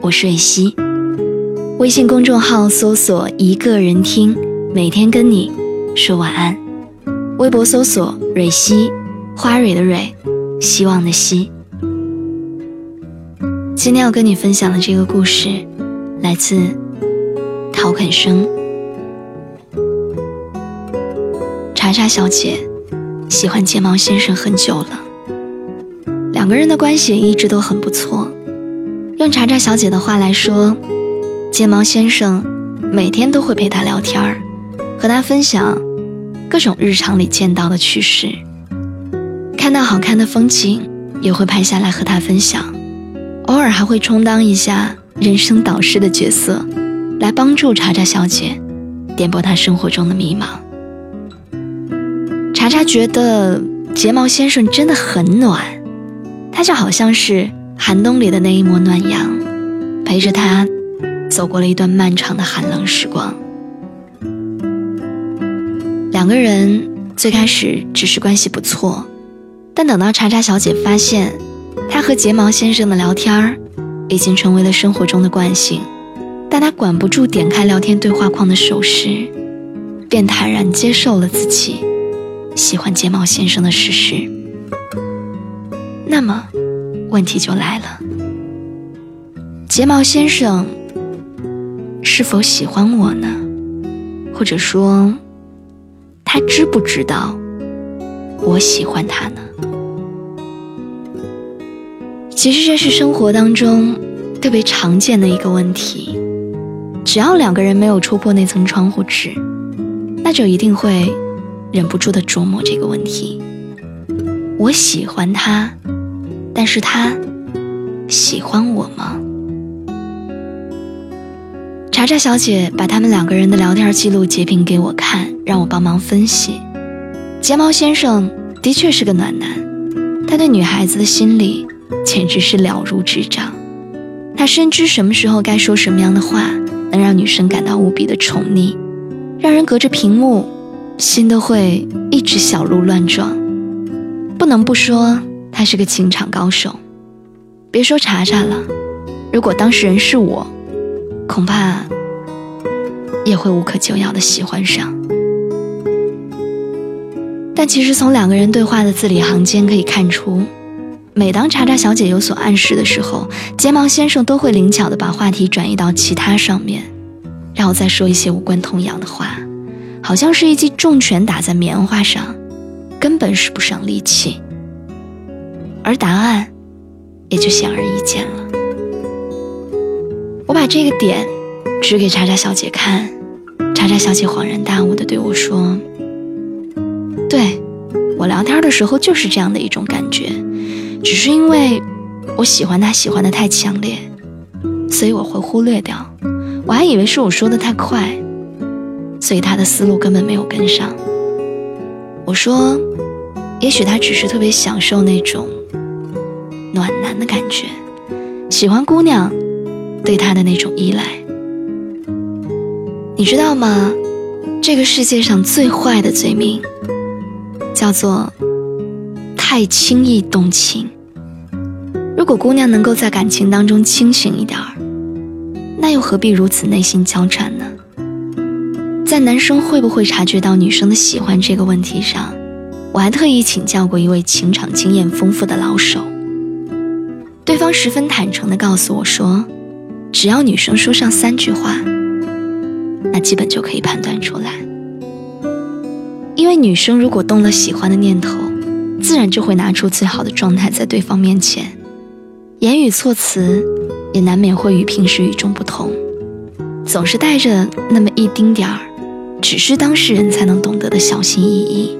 我是瑞希，微信公众号搜索“一个人听”，每天跟你说晚安。微博搜索“蕊希”，花蕊的蕊，希望的希。今天要跟你分享的这个故事，来自陶肯生。查查小姐喜欢睫毛先生很久了，两个人的关系一直都很不错。用查查小姐的话来说，睫毛先生每天都会陪她聊天儿，和她分享各种日常里见到的趣事。看到好看的风景，也会拍下来和她分享。偶尔还会充当一下人生导师的角色，来帮助查查小姐点拨她生活中的迷茫。查查觉得睫毛先生真的很暖，他就好像是。寒冬里的那一抹暖阳，陪着他走过了一段漫长的寒冷时光。两个人最开始只是关系不错，但等到查查小姐发现他和睫毛先生的聊天儿已经成为了生活中的惯性，但她管不住点开聊天对话框的手时，便坦然接受了自己喜欢睫毛先生的事实。那么。问题就来了，睫毛先生是否喜欢我呢？或者说，他知不知道我喜欢他呢？其实这是生活当中特别常见的一个问题。只要两个人没有戳破那层窗户纸，那就一定会忍不住的琢磨这个问题：我喜欢他。但是他喜欢我吗？查查小姐把他们两个人的聊天记录截屏给我看，让我帮忙分析。睫毛先生的确是个暖男，他对女孩子的心理简直是了如指掌。他深知什么时候该说什么样的话，能让女生感到无比的宠溺，让人隔着屏幕心都会一直小鹿乱撞。不能不说。他是个情场高手，别说查查了，如果当事人是我，恐怕也会无可救药的喜欢上。但其实从两个人对话的字里行间可以看出，每当查查小姐有所暗示的时候，睫毛先生都会灵巧的把话题转移到其他上面，然后再说一些无关痛痒的话，好像是一记重拳打在棉花上，根本使不上力气。而答案也就显而易见了。我把这个点指给查查小姐看，查查小姐恍然大悟的对我说：“对我聊天的时候就是这样的一种感觉，只是因为我喜欢他喜欢的太强烈，所以我会忽略掉。我还以为是我说的太快，所以他的思路根本没有跟上。我说，也许他只是特别享受那种。”暖男的感觉，喜欢姑娘对他的那种依赖。你知道吗？这个世界上最坏的罪名，叫做太轻易动情。如果姑娘能够在感情当中清醒一点儿，那又何必如此内心交战呢？在男生会不会察觉到女生的喜欢这个问题上，我还特意请教过一位情场经验丰富的老手。对方十分坦诚地告诉我说：“只要女生说上三句话，那基本就可以判断出来。因为女生如果动了喜欢的念头，自然就会拿出最好的状态在对方面前，言语措辞也难免会与平时与众不同，总是带着那么一丁点儿，只是当事人才能懂得的小心翼翼。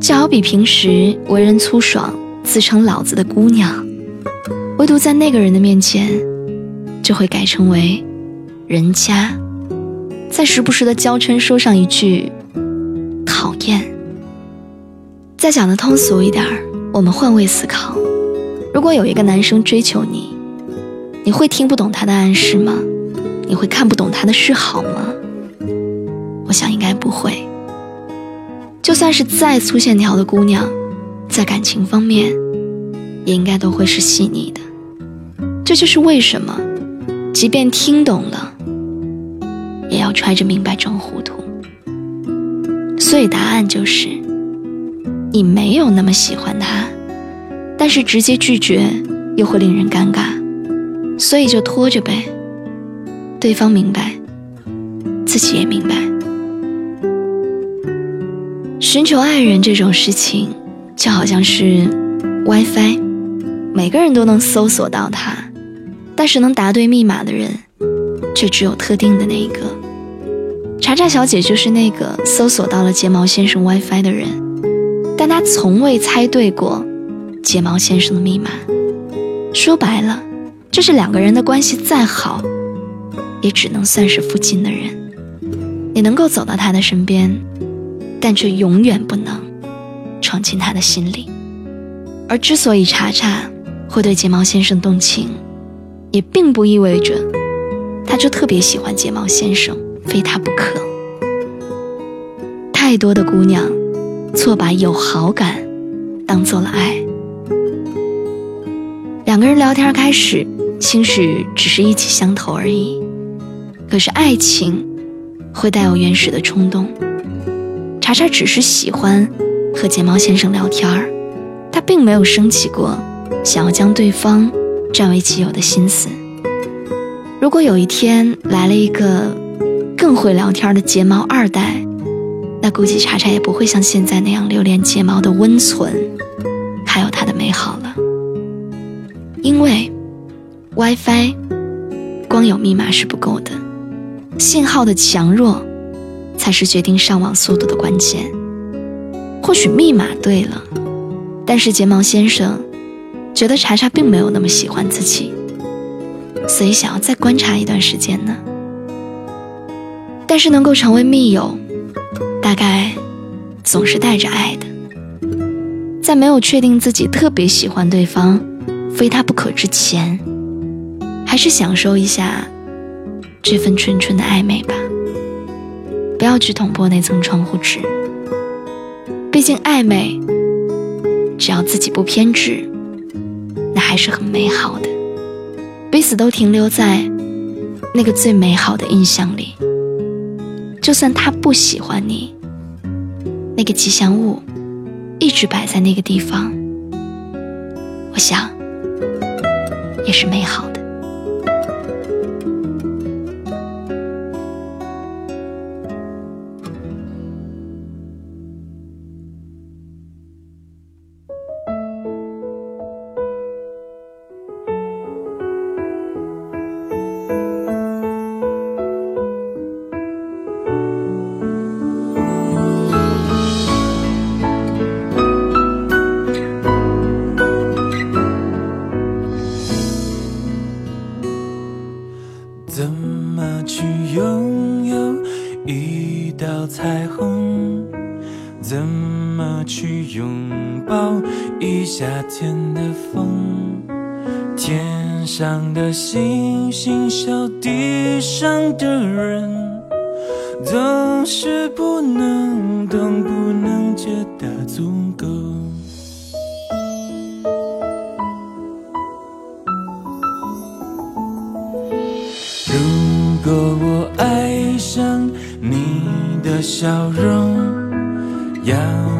就好比平时为人粗爽、自称老子的姑娘，唯独在那个人的面前，就会改成为人家，再时不时的娇嗔说上一句。讨厌。再讲的通俗一点，我们换位思考：如果有一个男生追求你，你会听不懂他的暗示吗？你会看不懂他的示好吗？我想应该不会。就算是再粗线条的姑娘，在感情方面，也应该都会是细腻的。这就是为什么，即便听懂了，也要揣着明白装糊涂。所以答案就是，你没有那么喜欢他，但是直接拒绝又会令人尴尬，所以就拖着呗。对方明白，自己也明白。寻求爱人这种事情，就好像是 WiFi，每个人都能搜索到它，但是能答对密码的人，却只有特定的那一个。查查小姐就是那个搜索到了睫毛先生 WiFi 的人，但她从未猜对过睫毛先生的密码。说白了，就是两个人的关系再好，也只能算是附近的人。你能够走到他的身边，但却永远不能闯进他的心里。而之所以查查会对睫毛先生动情，也并不意味着他就特别喜欢睫毛先生。非他不可。太多的姑娘，错把有好感当做了爱。两个人聊天开始，兴许只是一起相投而已。可是爱情会带有原始的冲动。查查只是喜欢和睫毛先生聊天儿，他并没有升起过想要将对方占为己有的心思。如果有一天来了一个。更会聊天的睫毛二代，那估计查查也不会像现在那样留恋睫毛的温存，还有它的美好了。因为 WiFi 光有密码是不够的，信号的强弱才是决定上网速度的关键。或许密码对了，但是睫毛先生觉得查查并没有那么喜欢自己，所以想要再观察一段时间呢。但是能够成为密友，大概总是带着爱的。在没有确定自己特别喜欢对方，非他不可之前，还是享受一下这份纯纯的暧昧吧。不要去捅破那层窗户纸。毕竟暧昧，只要自己不偏执，还是很美好的。彼此都停留在那个最美好的印象里。就算他不喜欢你，那个吉祥物一直摆在那个地方，我想也是美好上的星星笑地上的人，总是不能懂，不能觉得足够。如果我爱上你的笑容，要。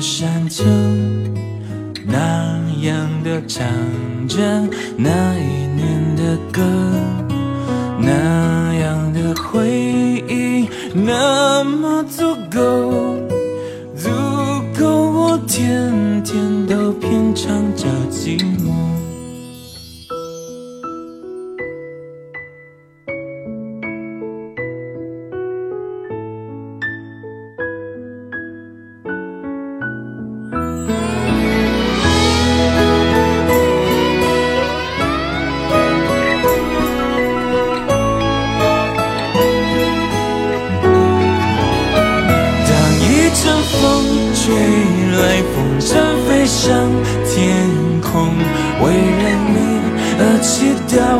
山丘，那样的唱着那一年的歌，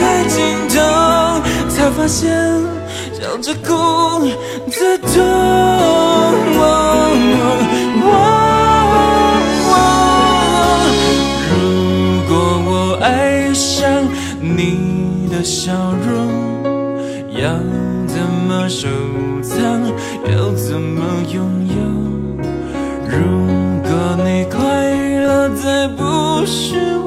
在人海尽头，才发现笑着哭最痛。如果我爱上你的笑容，要怎么收藏？要怎么拥有？如果你快乐，再不是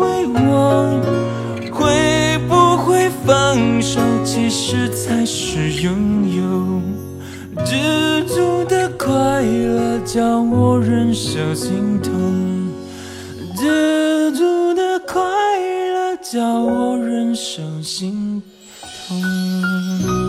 心痛。知足的快乐，叫我忍受心痛。